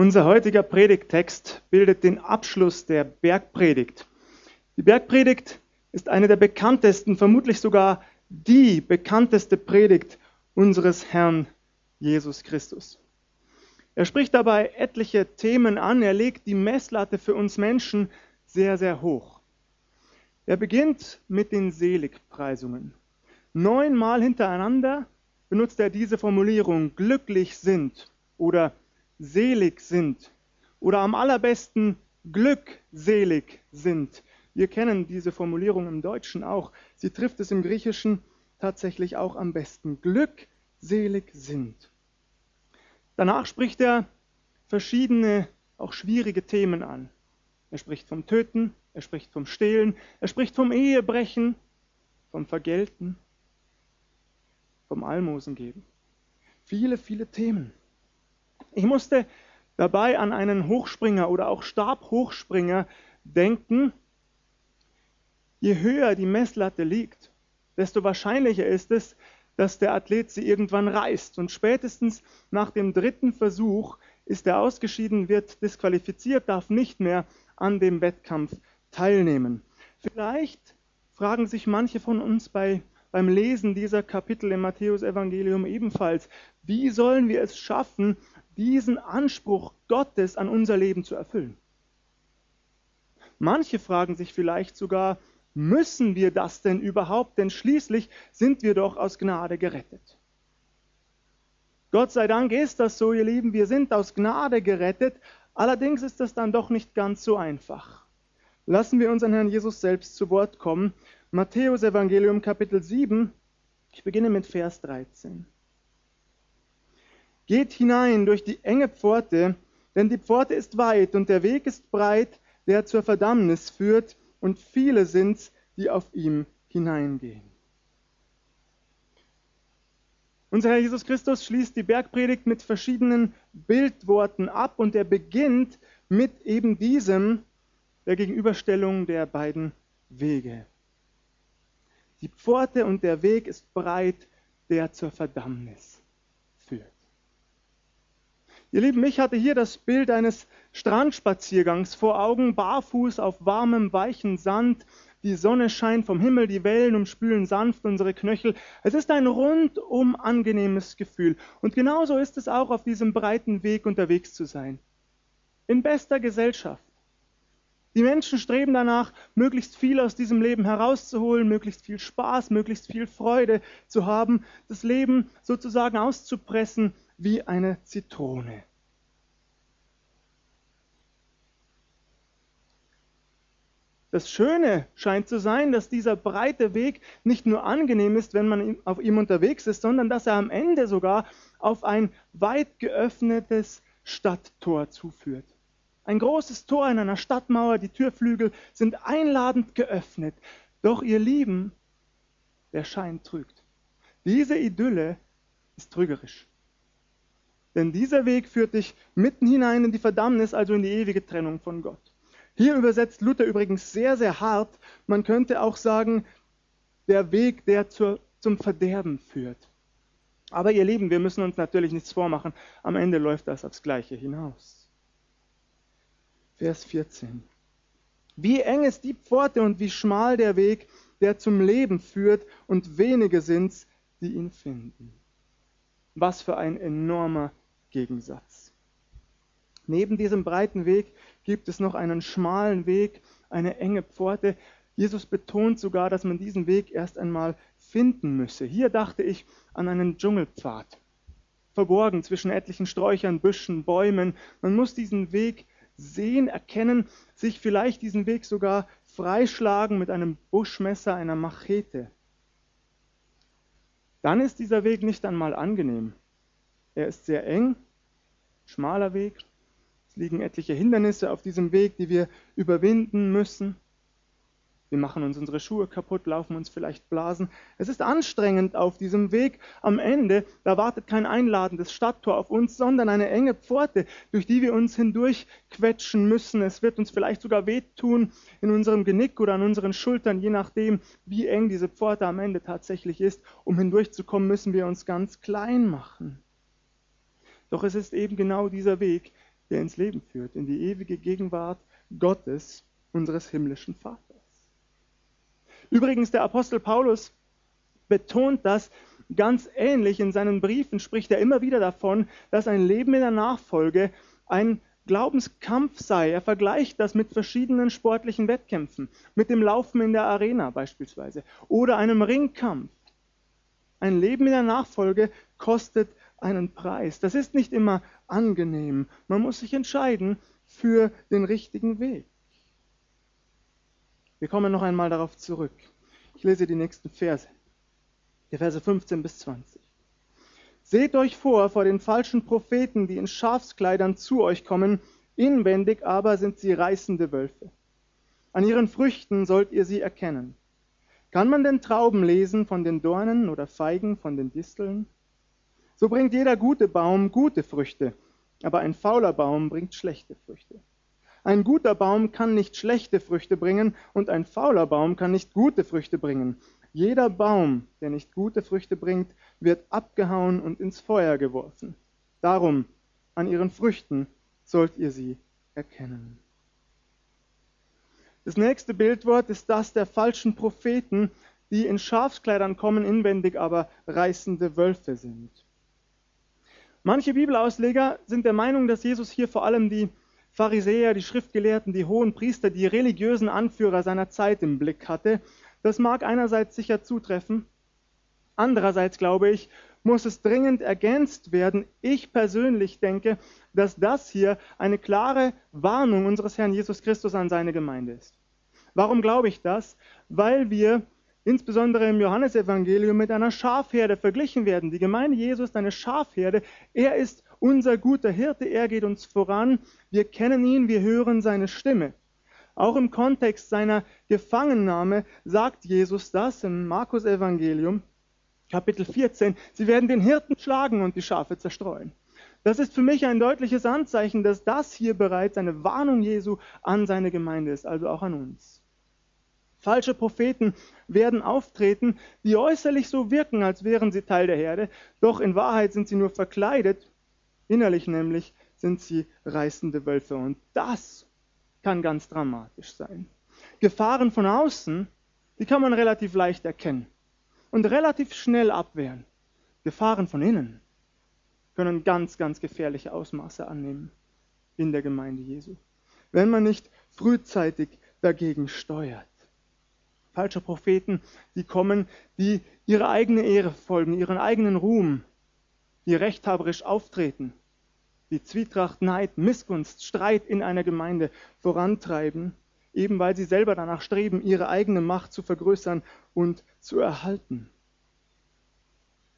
Unser heutiger Predigttext bildet den Abschluss der Bergpredigt. Die Bergpredigt ist eine der bekanntesten, vermutlich sogar die bekannteste Predigt unseres Herrn Jesus Christus. Er spricht dabei etliche Themen an, er legt die Messlatte für uns Menschen sehr, sehr hoch. Er beginnt mit den Seligpreisungen. Neunmal hintereinander benutzt er diese Formulierung glücklich sind oder selig sind oder am allerbesten glückselig sind. Wir kennen diese Formulierung im Deutschen auch. Sie trifft es im Griechischen tatsächlich auch am besten. Glückselig sind. Danach spricht er verschiedene, auch schwierige Themen an. Er spricht vom Töten, er spricht vom Stehlen, er spricht vom Ehebrechen, vom Vergelten, vom Almosen geben. Viele, viele Themen. Ich musste dabei an einen Hochspringer oder auch Stabhochspringer denken. Je höher die Messlatte liegt, desto wahrscheinlicher ist es, dass der Athlet sie irgendwann reißt. Und spätestens nach dem dritten Versuch ist er ausgeschieden, wird disqualifiziert, darf nicht mehr an dem Wettkampf teilnehmen. Vielleicht fragen sich manche von uns bei, beim Lesen dieser Kapitel im Matthäusevangelium ebenfalls, wie sollen wir es schaffen, diesen Anspruch Gottes an unser Leben zu erfüllen. Manche fragen sich vielleicht sogar, müssen wir das denn überhaupt? Denn schließlich sind wir doch aus Gnade gerettet. Gott sei Dank ist das so, ihr Lieben, wir sind aus Gnade gerettet, allerdings ist das dann doch nicht ganz so einfach. Lassen wir unseren Herrn Jesus selbst zu Wort kommen. Matthäus Evangelium Kapitel 7, ich beginne mit Vers 13. Geht hinein durch die enge Pforte, denn die Pforte ist weit und der Weg ist breit, der zur Verdammnis führt, und viele sind's, die auf ihm hineingehen. Unser Herr Jesus Christus schließt die Bergpredigt mit verschiedenen Bildworten ab und er beginnt mit eben diesem, der Gegenüberstellung der beiden Wege. Die Pforte und der Weg ist breit, der zur Verdammnis Ihr Lieben, ich hatte hier das Bild eines Strandspaziergangs vor Augen, barfuß auf warmem, weichen Sand. Die Sonne scheint vom Himmel, die Wellen umspülen sanft unsere Knöchel. Es ist ein rundum angenehmes Gefühl. Und genauso ist es auch, auf diesem breiten Weg unterwegs zu sein. In bester Gesellschaft. Die Menschen streben danach, möglichst viel aus diesem Leben herauszuholen, möglichst viel Spaß, möglichst viel Freude zu haben, das Leben sozusagen auszupressen wie eine Zitrone. Das Schöne scheint zu sein, dass dieser breite Weg nicht nur angenehm ist, wenn man auf ihm unterwegs ist, sondern dass er am Ende sogar auf ein weit geöffnetes Stadttor zuführt. Ein großes Tor in einer Stadtmauer, die Türflügel sind einladend geöffnet. Doch ihr Lieben, der Schein trügt. Diese Idylle ist trügerisch. Denn dieser Weg führt dich mitten hinein in die Verdammnis, also in die ewige Trennung von Gott. Hier übersetzt Luther übrigens sehr, sehr hart. Man könnte auch sagen, der Weg, der zur, zum Verderben führt. Aber ihr Lieben, wir müssen uns natürlich nichts vormachen. Am Ende läuft das aufs Gleiche hinaus. Vers 14. Wie eng ist die Pforte und wie schmal der Weg, der zum Leben führt, und wenige sind's, die ihn finden. Was für ein enormer Gegensatz. Neben diesem breiten Weg gibt es noch einen schmalen Weg, eine enge Pforte. Jesus betont sogar, dass man diesen Weg erst einmal finden müsse. Hier dachte ich an einen Dschungelpfad, verborgen zwischen etlichen Sträuchern, Büschen, Bäumen. Man muss diesen Weg sehen, erkennen, sich vielleicht diesen Weg sogar freischlagen mit einem Buschmesser, einer Machete. Dann ist dieser Weg nicht einmal angenehm. Er ist sehr eng, schmaler Weg. Es liegen etliche Hindernisse auf diesem Weg, die wir überwinden müssen. Wir machen uns unsere Schuhe kaputt, laufen uns vielleicht Blasen. Es ist anstrengend auf diesem Weg. Am Ende, da wartet kein einladendes Stadttor auf uns, sondern eine enge Pforte, durch die wir uns hindurch quetschen müssen. Es wird uns vielleicht sogar wehtun in unserem Genick oder an unseren Schultern, je nachdem, wie eng diese Pforte am Ende tatsächlich ist. Um hindurchzukommen, müssen wir uns ganz klein machen. Doch es ist eben genau dieser Weg, der ins Leben führt, in die ewige Gegenwart Gottes, unseres himmlischen Vaters. Übrigens, der Apostel Paulus betont das ganz ähnlich in seinen Briefen, spricht er immer wieder davon, dass ein Leben in der Nachfolge ein Glaubenskampf sei. Er vergleicht das mit verschiedenen sportlichen Wettkämpfen, mit dem Laufen in der Arena beispielsweise oder einem Ringkampf. Ein Leben in der Nachfolge kostet einen Preis. Das ist nicht immer angenehm. Man muss sich entscheiden für den richtigen Weg. Wir kommen noch einmal darauf zurück. Ich lese die nächsten Verse. Die Verse 15 bis 20. Seht euch vor vor den falschen Propheten, die in Schafskleidern zu euch kommen, inwendig aber sind sie reißende Wölfe. An ihren Früchten sollt ihr sie erkennen. Kann man denn Trauben lesen von den Dornen oder Feigen von den Disteln? So bringt jeder gute Baum gute Früchte, aber ein fauler Baum bringt schlechte Früchte. Ein guter Baum kann nicht schlechte Früchte bringen und ein fauler Baum kann nicht gute Früchte bringen. Jeder Baum, der nicht gute Früchte bringt, wird abgehauen und ins Feuer geworfen. Darum, an ihren Früchten sollt ihr sie erkennen. Das nächste Bildwort ist das der falschen Propheten, die in Schafskleidern kommen, inwendig aber reißende Wölfe sind. Manche Bibelausleger sind der Meinung, dass Jesus hier vor allem die Pharisäer, die Schriftgelehrten, die hohen Priester, die religiösen Anführer seiner Zeit im Blick hatte. Das mag einerseits sicher zutreffen, andererseits glaube ich, muss es dringend ergänzt werden. Ich persönlich denke, dass das hier eine klare Warnung unseres Herrn Jesus Christus an seine Gemeinde ist. Warum glaube ich das? Weil wir insbesondere im Johannesevangelium mit einer Schafherde verglichen werden. Die Gemeinde Jesus ist eine Schafherde. Er ist unser guter Hirte, er geht uns voran. Wir kennen ihn, wir hören seine Stimme. Auch im Kontext seiner Gefangennahme sagt Jesus das im Markus Evangelium, Kapitel 14. Sie werden den Hirten schlagen und die Schafe zerstreuen. Das ist für mich ein deutliches Anzeichen, dass das hier bereits eine Warnung Jesu an seine Gemeinde ist, also auch an uns. Falsche Propheten werden auftreten, die äußerlich so wirken, als wären sie Teil der Herde, doch in Wahrheit sind sie nur verkleidet, innerlich nämlich sind sie reißende Wölfe. Und das kann ganz dramatisch sein. Gefahren von außen, die kann man relativ leicht erkennen und relativ schnell abwehren. Gefahren von innen können ganz, ganz gefährliche Ausmaße annehmen in der Gemeinde Jesu, wenn man nicht frühzeitig dagegen steuert. Falsche Propheten, die kommen, die ihre eigene Ehre folgen, ihren eigenen Ruhm, die rechthaberisch auftreten, die Zwietracht, Neid, Missgunst, Streit in einer Gemeinde vorantreiben, eben weil sie selber danach streben, ihre eigene Macht zu vergrößern und zu erhalten.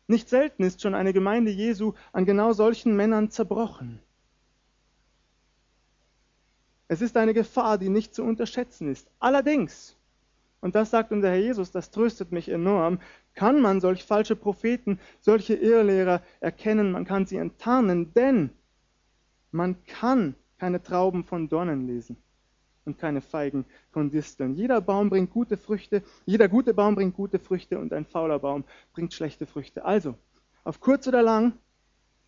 Nicht selten ist schon eine Gemeinde Jesu an genau solchen Männern zerbrochen. Es ist eine Gefahr, die nicht zu unterschätzen ist. Allerdings, und das sagt unser Herr Jesus, das tröstet mich enorm, kann man solch falsche Propheten, solche Irrlehrer erkennen, man kann sie enttarnen, denn man kann keine Trauben von Dornen lesen und keine Feigen von Disteln. Jeder Baum bringt gute Früchte, jeder gute Baum bringt gute Früchte und ein fauler Baum bringt schlechte Früchte. Also, auf kurz oder lang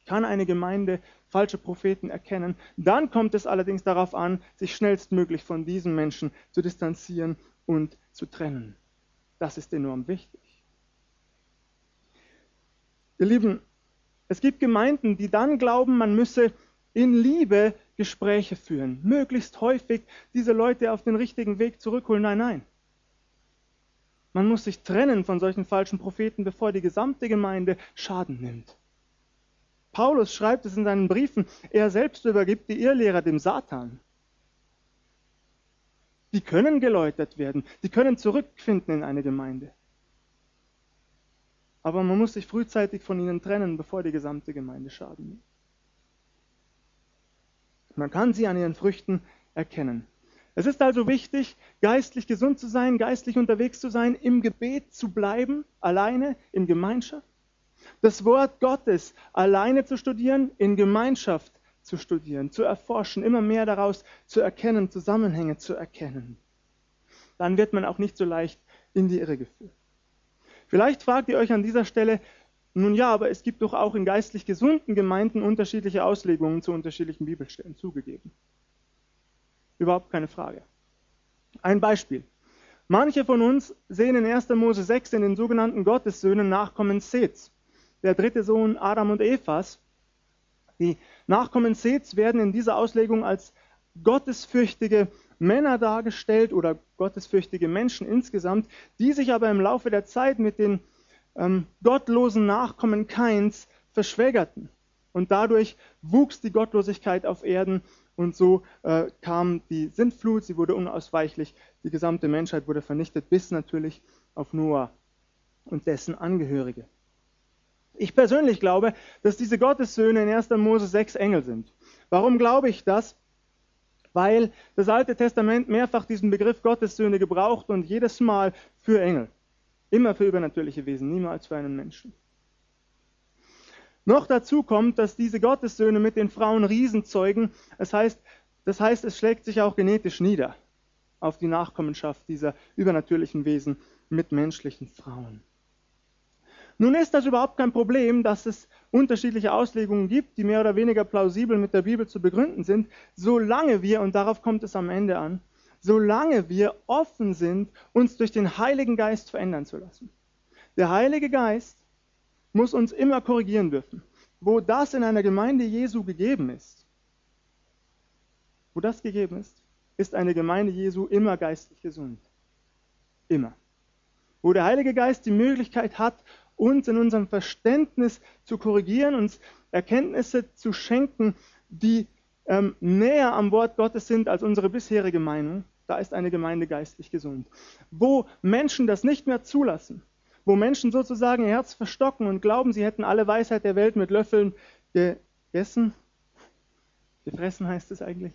kann eine Gemeinde falsche Propheten erkennen. Dann kommt es allerdings darauf an, sich schnellstmöglich von diesen Menschen zu distanzieren und zu trennen. Das ist enorm wichtig. Ihr Lieben, es gibt Gemeinden, die dann glauben, man müsse in Liebe Gespräche führen, möglichst häufig diese Leute auf den richtigen Weg zurückholen. Nein, nein. Man muss sich trennen von solchen falschen Propheten, bevor die gesamte Gemeinde Schaden nimmt. Paulus schreibt es in seinen Briefen, er selbst übergibt die Irrlehrer dem Satan. Die können geläutert werden, die können zurückfinden in eine Gemeinde. Aber man muss sich frühzeitig von ihnen trennen, bevor die gesamte Gemeinde Schaden nimmt. Man kann sie an ihren Früchten erkennen. Es ist also wichtig, geistlich gesund zu sein, geistlich unterwegs zu sein, im Gebet zu bleiben, alleine, in Gemeinschaft. Das Wort Gottes alleine zu studieren, in Gemeinschaft zu studieren, zu erforschen, immer mehr daraus zu erkennen, Zusammenhänge zu erkennen. Dann wird man auch nicht so leicht in die Irre geführt. Vielleicht fragt ihr euch an dieser Stelle, Nun ja, aber es gibt doch auch in geistlich gesunden Gemeinden unterschiedliche Auslegungen zu unterschiedlichen Bibelstellen zugegeben. Überhaupt keine Frage. Ein Beispiel. Manche von uns sehen in 1. Mose 6 in den sogenannten Gottessöhnen Nachkommen Seths, der dritte Sohn Adam und Evas. Die Nachkommen Seths werden in dieser Auslegung als gottesfürchtige Männer dargestellt oder gottesfürchtige Menschen insgesamt, die sich aber im Laufe der Zeit mit den ähm, gottlosen Nachkommen Kains verschwägerten. Und dadurch wuchs die Gottlosigkeit auf Erden und so äh, kam die Sintflut, sie wurde unausweichlich, die gesamte Menschheit wurde vernichtet, bis natürlich auf Noah und dessen Angehörige. Ich persönlich glaube, dass diese Gottessöhne in 1. Mose sechs Engel sind. Warum glaube ich das? Weil das Alte Testament mehrfach diesen Begriff Gottessöhne gebraucht und jedes Mal für Engel. Immer für übernatürliche Wesen, niemals für einen Menschen. Noch dazu kommt, dass diese Gottessöhne mit den Frauen Riesen zeugen. Das heißt, das heißt, es schlägt sich auch genetisch nieder auf die Nachkommenschaft dieser übernatürlichen Wesen mit menschlichen Frauen. Nun ist das überhaupt kein Problem, dass es unterschiedliche Auslegungen gibt, die mehr oder weniger plausibel mit der Bibel zu begründen sind, solange wir, und darauf kommt es am Ende an, solange wir offen sind, uns durch den Heiligen Geist verändern zu lassen. Der Heilige Geist muss uns immer korrigieren dürfen. Wo das in einer Gemeinde Jesu gegeben ist, wo das gegeben ist, ist eine Gemeinde Jesu immer geistlich gesund. Immer. Wo der Heilige Geist die Möglichkeit hat, uns in unserem Verständnis zu korrigieren, uns Erkenntnisse zu schenken, die ähm, näher am Wort Gottes sind als unsere bisherige Meinung, da ist eine Gemeinde geistlich gesund. Wo Menschen das nicht mehr zulassen, wo Menschen sozusagen ihr Herz verstocken und glauben, sie hätten alle Weisheit der Welt mit Löffeln gegessen, gefressen heißt es eigentlich,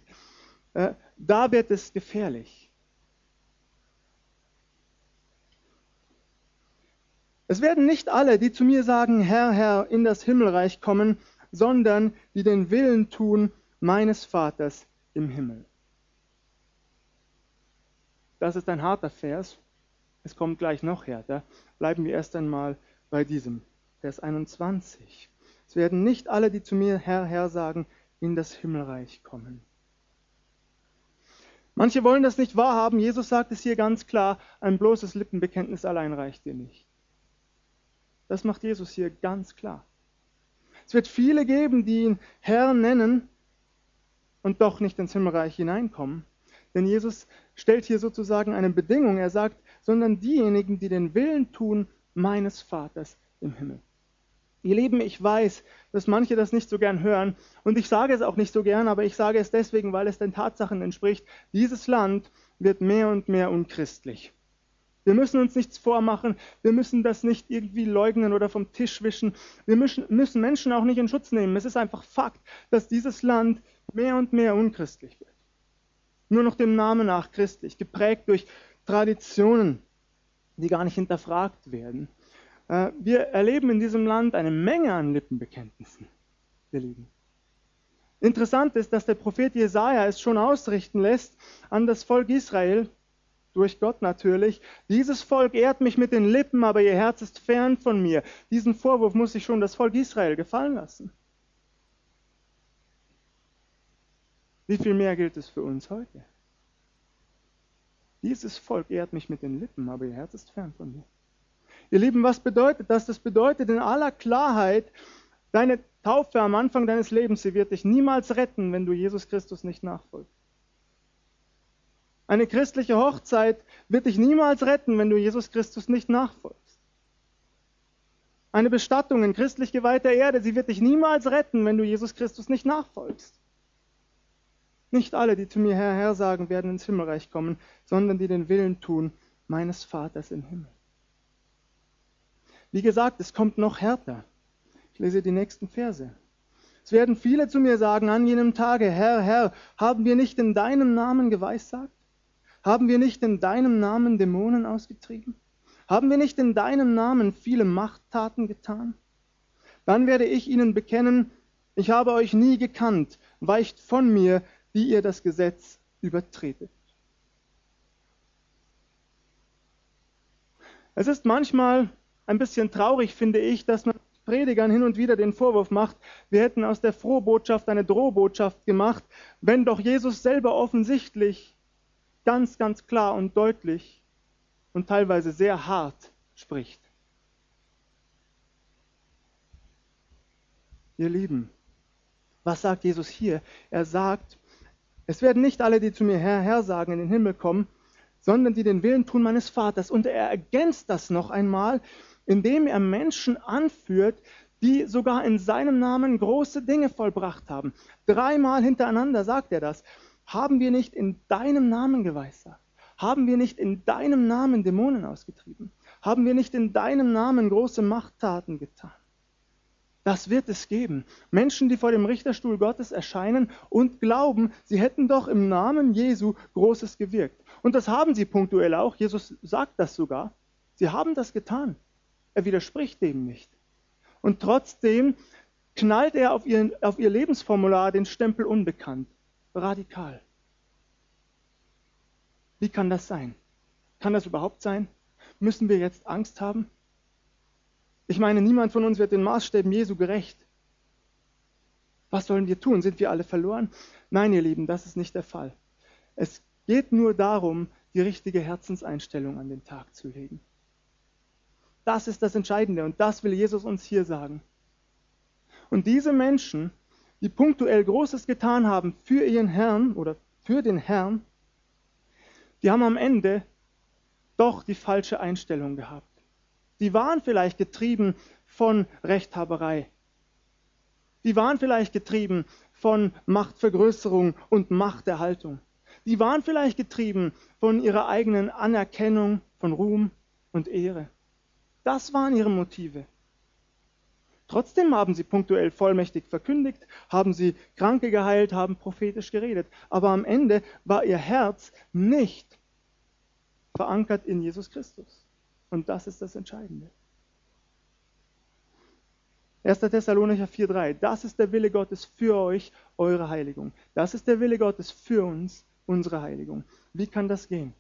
äh, da wird es gefährlich. Es werden nicht alle, die zu mir sagen, Herr, Herr, in das Himmelreich kommen, sondern die den Willen tun meines Vaters im Himmel. Das ist ein harter Vers. Es kommt gleich noch härter. Bleiben wir erst einmal bei diesem. Vers 21. Es werden nicht alle, die zu mir Herr, Herr sagen, in das Himmelreich kommen. Manche wollen das nicht wahrhaben. Jesus sagt es hier ganz klar, ein bloßes Lippenbekenntnis allein reicht dir nicht. Das macht Jesus hier ganz klar. Es wird viele geben, die ihn Herr nennen und doch nicht ins Himmelreich hineinkommen. Denn Jesus stellt hier sozusagen eine Bedingung. Er sagt, sondern diejenigen, die den Willen tun meines Vaters im Himmel. Ihr Lieben, ich weiß, dass manche das nicht so gern hören und ich sage es auch nicht so gern, aber ich sage es deswegen, weil es den Tatsachen entspricht. Dieses Land wird mehr und mehr unchristlich. Wir müssen uns nichts vormachen, wir müssen das nicht irgendwie leugnen oder vom Tisch wischen. Wir müssen, Menschen auch nicht in Schutz nehmen. Es ist einfach Fakt, dass dieses Land mehr und mehr unchristlich wird. Nur noch dem Namen nach christlich, geprägt durch Traditionen, die gar nicht hinterfragt werden. Äh, wir erleben in diesem Land eine Menge an Lippenbekenntnissen, ihr Lieben. Interessant ist, dass der Prophet Jesaja es schon ausrichten lässt an das Volk Israel, durch Gott natürlich. Dieses Volk ehrt mich mit den Lippen, aber ihr Herz ist fern von mir. Diesen Vorwurf muss sich schon das Volk Israel gefallen lassen. Wie viel mehr gilt es für uns heute? Dieses Volk ehrt mich mit den Lippen, aber ihr Herz ist fern von mir. Ihr Lieben, was bedeutet das? Das bedeutet in aller Klarheit, deine Taufe am Anfang deines Lebens, sie wird dich niemals retten, wenn du Jesus Christus nicht nachfolgst. Eine christliche Hochzeit wird dich niemals retten, wenn du Jesus Christus nicht nachfolgst. Eine Bestattung in christlich geweihter Erde, sie wird dich niemals retten, wenn du Jesus Christus nicht nachfolgst. Nicht alle, die zu mir Herr, Herr sagen, werden ins Himmelreich kommen, sondern die den Willen tun meines Vaters im Himmel. Wie gesagt, es kommt noch härter. Ich lese die nächsten Verse. Es werden viele zu mir sagen an jenem Tage, Herr, Herr, haben wir nicht in deinem Namen geweissagt? Haben wir nicht in deinem Namen Dämonen ausgetrieben? Haben wir nicht in deinem Namen viele Machttaten getan? Dann werde ich ihnen bekennen, ich habe euch nie gekannt, weicht von mir, wie ihr das Gesetz übertretet. Es ist manchmal ein bisschen traurig, finde ich, dass man Predigern hin und wieder den Vorwurf macht, wir hätten aus der Frohbotschaft eine Drohbotschaft gemacht, wenn doch Jesus selber offensichtlich ganz, ganz klar und deutlich und teilweise sehr hart spricht. Ihr Lieben, was sagt Jesus hier? Er sagt, es werden nicht alle, die zu mir Herr, Herr sagen, in den Himmel kommen, sondern die den Willen tun meines Vaters. Und er ergänzt das noch einmal, indem er Menschen anführt, die sogar in seinem Namen große Dinge vollbracht haben. Dreimal hintereinander sagt er das. Haben wir nicht in deinem Namen geweissagt? Haben wir nicht in deinem Namen Dämonen ausgetrieben? Haben wir nicht in deinem Namen große Machttaten getan? Das wird es geben. Menschen, die vor dem Richterstuhl Gottes erscheinen und glauben, sie hätten doch im Namen Jesu Großes gewirkt. Und das haben sie punktuell auch. Jesus sagt das sogar. Sie haben das getan. Er widerspricht dem nicht. Und trotzdem knallt er auf, ihren, auf ihr Lebensformular den Stempel unbekannt. Radikal. Wie kann das sein? Kann das überhaupt sein? Müssen wir jetzt Angst haben? Ich meine, niemand von uns wird den Maßstäben Jesu gerecht. Was sollen wir tun? Sind wir alle verloren? Nein, ihr Lieben, das ist nicht der Fall. Es geht nur darum, die richtige Herzenseinstellung an den Tag zu legen. Das ist das Entscheidende und das will Jesus uns hier sagen. Und diese Menschen, die punktuell Großes getan haben für ihren Herrn oder für den Herrn, die haben am Ende doch die falsche Einstellung gehabt. Die waren vielleicht getrieben von Rechthaberei. Die waren vielleicht getrieben von Machtvergrößerung und Machterhaltung. Die waren vielleicht getrieben von ihrer eigenen Anerkennung, von Ruhm und Ehre. Das waren ihre Motive. Trotzdem haben sie punktuell vollmächtig verkündigt, haben sie Kranke geheilt, haben prophetisch geredet. Aber am Ende war ihr Herz nicht verankert in Jesus Christus. Und das ist das Entscheidende. 1. Thessalonicher 4,3. Das ist der Wille Gottes für euch, eure Heiligung. Das ist der Wille Gottes für uns, unsere Heiligung. Wie kann das gehen?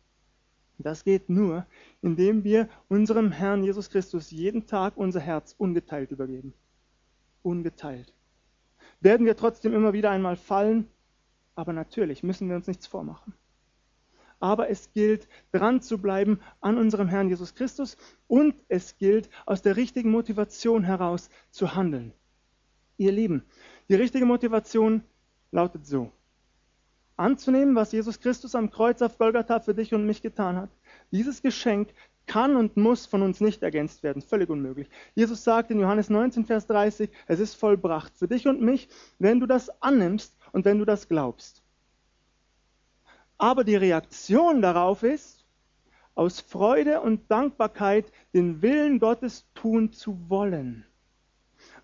Das geht nur, indem wir unserem Herrn Jesus Christus jeden Tag unser Herz ungeteilt übergeben. Ungeteilt. Werden wir trotzdem immer wieder einmal fallen? Aber natürlich müssen wir uns nichts vormachen aber es gilt, dran zu bleiben an unserem Herrn Jesus Christus und es gilt, aus der richtigen Motivation heraus zu handeln. Ihr Lieben, die richtige Motivation lautet so. Anzunehmen, was Jesus Christus am Kreuz auf Golgatha für dich und mich getan hat. Dieses Geschenk kann und muss von uns nicht ergänzt werden. Völlig unmöglich. Jesus sagt in Johannes 19, Vers 30, es ist vollbracht für dich und mich, wenn du das annimmst und wenn du das glaubst. Aber die Reaktion darauf ist, aus Freude und Dankbarkeit den Willen Gottes tun zu wollen.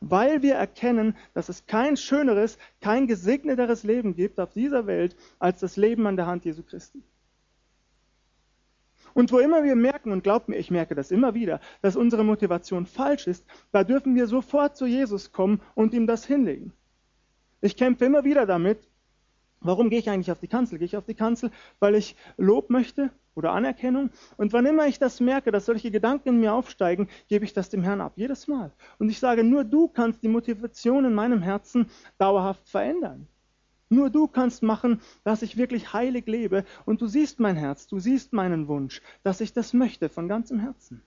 Weil wir erkennen, dass es kein schöneres, kein gesegneteres Leben gibt auf dieser Welt als das Leben an der Hand Jesu Christi. Und wo immer wir merken, und glaubt mir, ich merke das immer wieder, dass unsere Motivation falsch ist, da dürfen wir sofort zu Jesus kommen und ihm das hinlegen. Ich kämpfe immer wieder damit, Warum gehe ich eigentlich auf die Kanzel? Gehe ich auf die Kanzel, weil ich Lob möchte oder Anerkennung? Und wann immer ich das merke, dass solche Gedanken in mir aufsteigen, gebe ich das dem Herrn ab. Jedes Mal. Und ich sage, nur du kannst die Motivation in meinem Herzen dauerhaft verändern. Nur du kannst machen, dass ich wirklich heilig lebe. Und du siehst mein Herz, du siehst meinen Wunsch, dass ich das möchte von ganzem Herzen.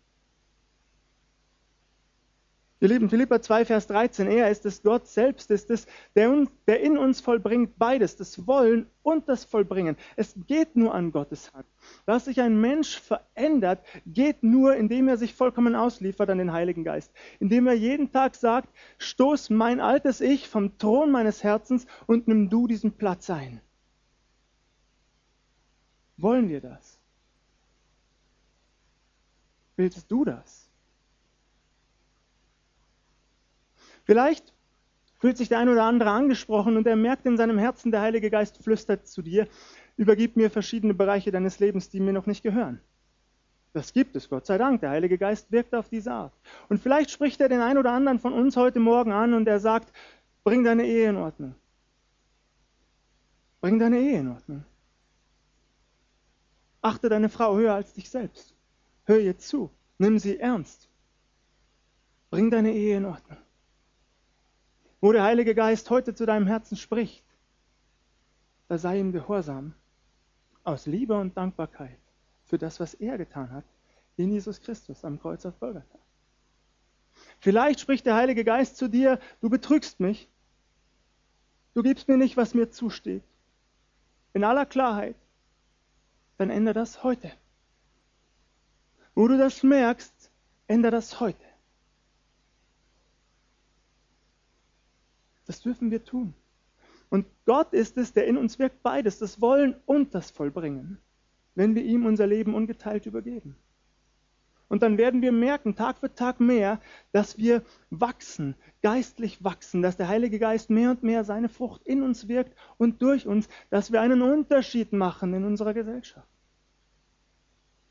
Ihr Lieben, Philippa 2, Vers 13, er ist es, Gott selbst ist es, der, der in uns vollbringt beides, das Wollen und das Vollbringen. Es geht nur an Gottes Hand. Dass sich ein Mensch verändert, geht nur, indem er sich vollkommen ausliefert an den Heiligen Geist. Indem er jeden Tag sagt, stoß mein altes Ich vom Thron meines Herzens und nimm du diesen Platz ein. Wollen wir das? Willst du das? Vielleicht fühlt sich der ein oder andere angesprochen und er merkt in seinem Herzen, der Heilige Geist flüstert zu dir, übergib mir verschiedene Bereiche deines Lebens, die mir noch nicht gehören. Das gibt es, Gott sei Dank. Der Heilige Geist wirkt auf diese Art. Und vielleicht spricht er den einen oder anderen von uns heute Morgen an und er sagt, bring deine Ehe in Ordnung. Bring deine Ehe in Ordnung. Achte deine Frau höher als dich selbst. Hör ihr zu. Nimm sie ernst. Bring deine Ehe in Ordnung. Wo der Heilige Geist heute zu deinem Herzen spricht, da sei ihm gehorsam, aus Liebe und Dankbarkeit für das, was er getan hat in Jesus Christus am Kreuz auf Golgatha. Vielleicht spricht der Heilige Geist zu dir, du betrügst mich, du gibst mir nicht, was mir zusteht. In aller Klarheit, dann ändere das heute. Wo du das merkst, ändere das heute. Das dürfen wir tun. Und Gott ist es, der in uns wirkt beides, das Wollen und das Vollbringen, wenn wir ihm unser Leben ungeteilt übergeben. Und dann werden wir merken, Tag für Tag mehr, dass wir wachsen, geistlich wachsen, dass der Heilige Geist mehr und mehr seine Frucht in uns wirkt und durch uns, dass wir einen Unterschied machen in unserer Gesellschaft.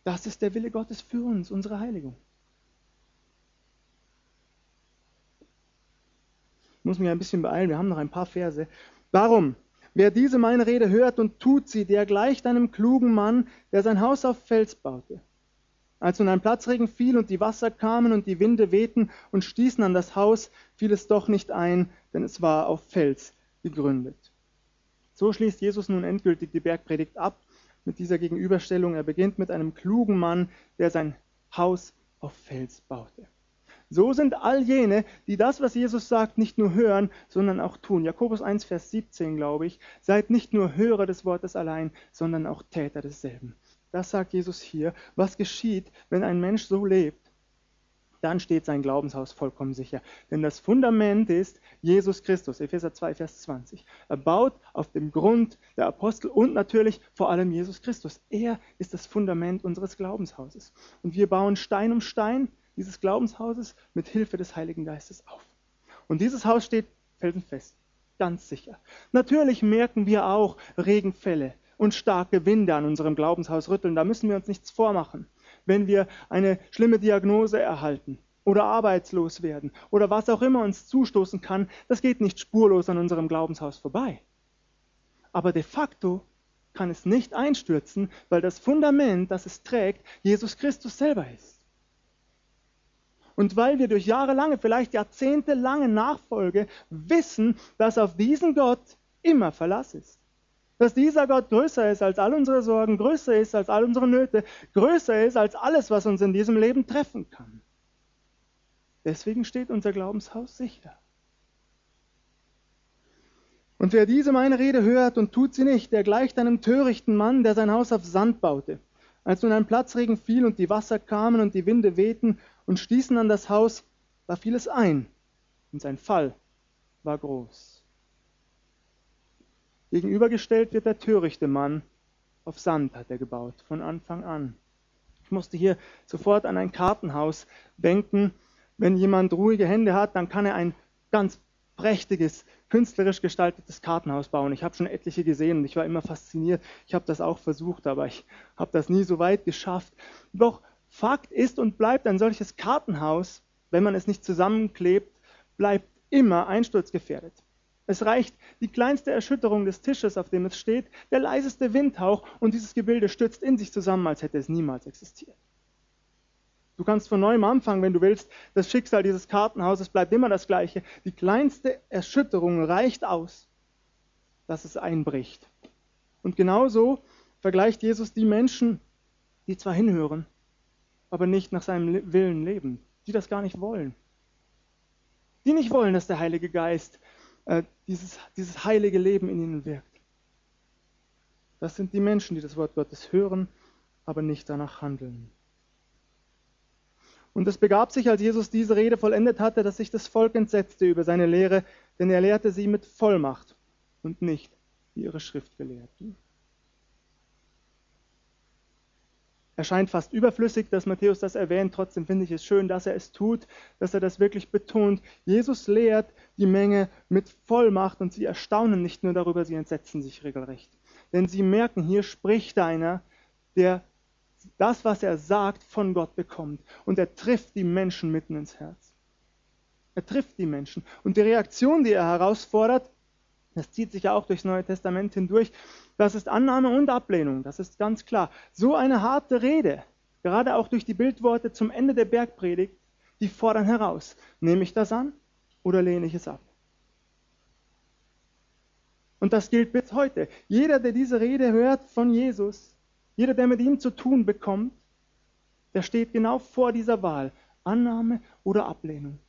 Das ist der Wille Gottes für uns, unsere Heiligung. Muss mich ein bisschen beeilen, wir haben noch ein paar Verse. Darum, wer diese meine Rede hört und tut sie, der gleicht einem klugen Mann, der sein Haus auf Fels baute. Als nun ein Platzregen fiel und die Wasser kamen und die Winde wehten und stießen an das Haus, fiel es doch nicht ein, denn es war auf Fels gegründet. So schließt Jesus nun endgültig die Bergpredigt ab mit dieser Gegenüberstellung. Er beginnt mit einem klugen Mann, der sein Haus auf Fels baute. So sind all jene, die das, was Jesus sagt, nicht nur hören, sondern auch tun. Jakobus 1, Vers 17, glaube ich, seid nicht nur Hörer des Wortes allein, sondern auch Täter desselben. Das sagt Jesus hier. Was geschieht, wenn ein Mensch so lebt? Dann steht sein Glaubenshaus vollkommen sicher. Denn das Fundament ist Jesus Christus, Epheser 2, Vers 20. Er baut auf dem Grund der Apostel und natürlich vor allem Jesus Christus. Er ist das Fundament unseres Glaubenshauses. Und wir bauen Stein um Stein dieses Glaubenshauses mit Hilfe des Heiligen Geistes auf. Und dieses Haus steht felsenfest, ganz sicher. Natürlich merken wir auch Regenfälle und starke Winde an unserem Glaubenshaus rütteln. Da müssen wir uns nichts vormachen. Wenn wir eine schlimme Diagnose erhalten oder arbeitslos werden oder was auch immer uns zustoßen kann, das geht nicht spurlos an unserem Glaubenshaus vorbei. Aber de facto kann es nicht einstürzen, weil das Fundament, das es trägt, Jesus Christus selber ist. Und weil wir durch jahrelange, vielleicht jahrzehntelange Nachfolge wissen, dass auf diesen Gott immer Verlass ist. Dass dieser Gott größer ist als all unsere Sorgen, größer ist als all unsere Nöte, größer ist als alles, was uns in diesem Leben treffen kann. Deswegen steht unser Glaubenshaus sicher. Und wer diese meine Rede hört und tut sie nicht, der gleicht einem törichten Mann, der sein Haus auf Sand baute. Als nun ein Platzregen fiel und die Wasser kamen und die Winde wehten und stießen an das Haus, da fiel es ein, und sein Fall war groß. Gegenübergestellt wird der törichte Mann, auf Sand hat er gebaut, von Anfang an. Ich musste hier sofort an ein Kartenhaus denken. Wenn jemand ruhige Hände hat, dann kann er ein ganz prächtiges, künstlerisch gestaltetes Kartenhaus bauen. Ich habe schon etliche gesehen und ich war immer fasziniert. Ich habe das auch versucht, aber ich habe das nie so weit geschafft. Doch Fakt ist und bleibt, ein solches Kartenhaus, wenn man es nicht zusammenklebt, bleibt immer einsturzgefährdet. Es reicht die kleinste Erschütterung des Tisches, auf dem es steht, der leiseste Windhauch und dieses Gebilde stürzt in sich zusammen, als hätte es niemals existiert. Du kannst von neuem anfangen, wenn du willst. Das Schicksal dieses Kartenhauses bleibt immer das gleiche. Die kleinste Erschütterung reicht aus, dass es einbricht. Und genauso vergleicht Jesus die Menschen, die zwar hinhören, aber nicht nach seinem Willen leben, die das gar nicht wollen. Die nicht wollen, dass der Heilige Geist äh, dieses, dieses heilige Leben in ihnen wirkt. Das sind die Menschen, die das Wort Gottes hören, aber nicht danach handeln. Und es begab sich, als Jesus diese Rede vollendet hatte, dass sich das Volk entsetzte über seine Lehre, denn er lehrte sie mit Vollmacht und nicht wie ihre Schriftgelehrten. erscheint fast überflüssig, dass Matthäus das erwähnt. Trotzdem finde ich es schön, dass er es tut, dass er das wirklich betont. Jesus lehrt die Menge mit Vollmacht und sie erstaunen nicht nur darüber, sie entsetzen sich regelrecht. Denn sie merken, hier spricht einer, der das, was er sagt, von Gott bekommt. Und er trifft die Menschen mitten ins Herz. Er trifft die Menschen. Und die Reaktion, die er herausfordert, das zieht sich ja auch durchs Neue Testament hindurch, das ist Annahme und Ablehnung, das ist ganz klar. So eine harte Rede, gerade auch durch die Bildworte zum Ende der Bergpredigt, die fordern heraus. Nehme ich das an oder lehne ich es ab? Und das gilt bis heute. Jeder, der diese Rede hört von Jesus, jeder, der mit ihm zu tun bekommt, der steht genau vor dieser Wahl, Annahme oder Ablehnung.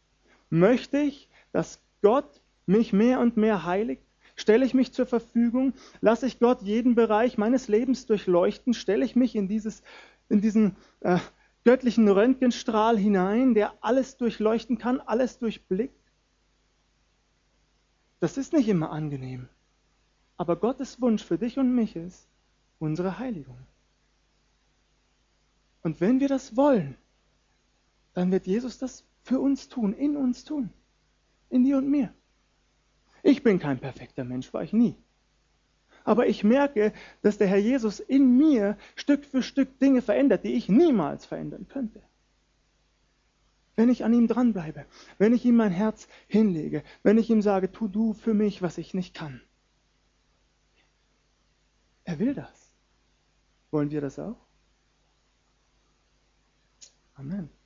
Möchte ich, dass Gott mich mehr und mehr heiligt? Stelle ich mich zur Verfügung? Lasse ich Gott jeden Bereich meines Lebens durchleuchten? Stelle ich mich in, dieses, in diesen äh, göttlichen Röntgenstrahl hinein, der alles durchleuchten kann, alles durchblickt? Das ist nicht immer angenehm. Aber Gottes Wunsch für dich und mich ist unsere Heiligung. Und wenn wir das wollen, dann wird Jesus das für uns tun, in uns tun, in dir und mir. Ich bin kein perfekter Mensch, war ich nie. Aber ich merke, dass der Herr Jesus in mir Stück für Stück Dinge verändert, die ich niemals verändern könnte. Wenn ich an ihm dranbleibe, wenn ich ihm mein Herz hinlege, wenn ich ihm sage, tu du für mich, was ich nicht kann. Er will das. Wollen wir das auch? Amen.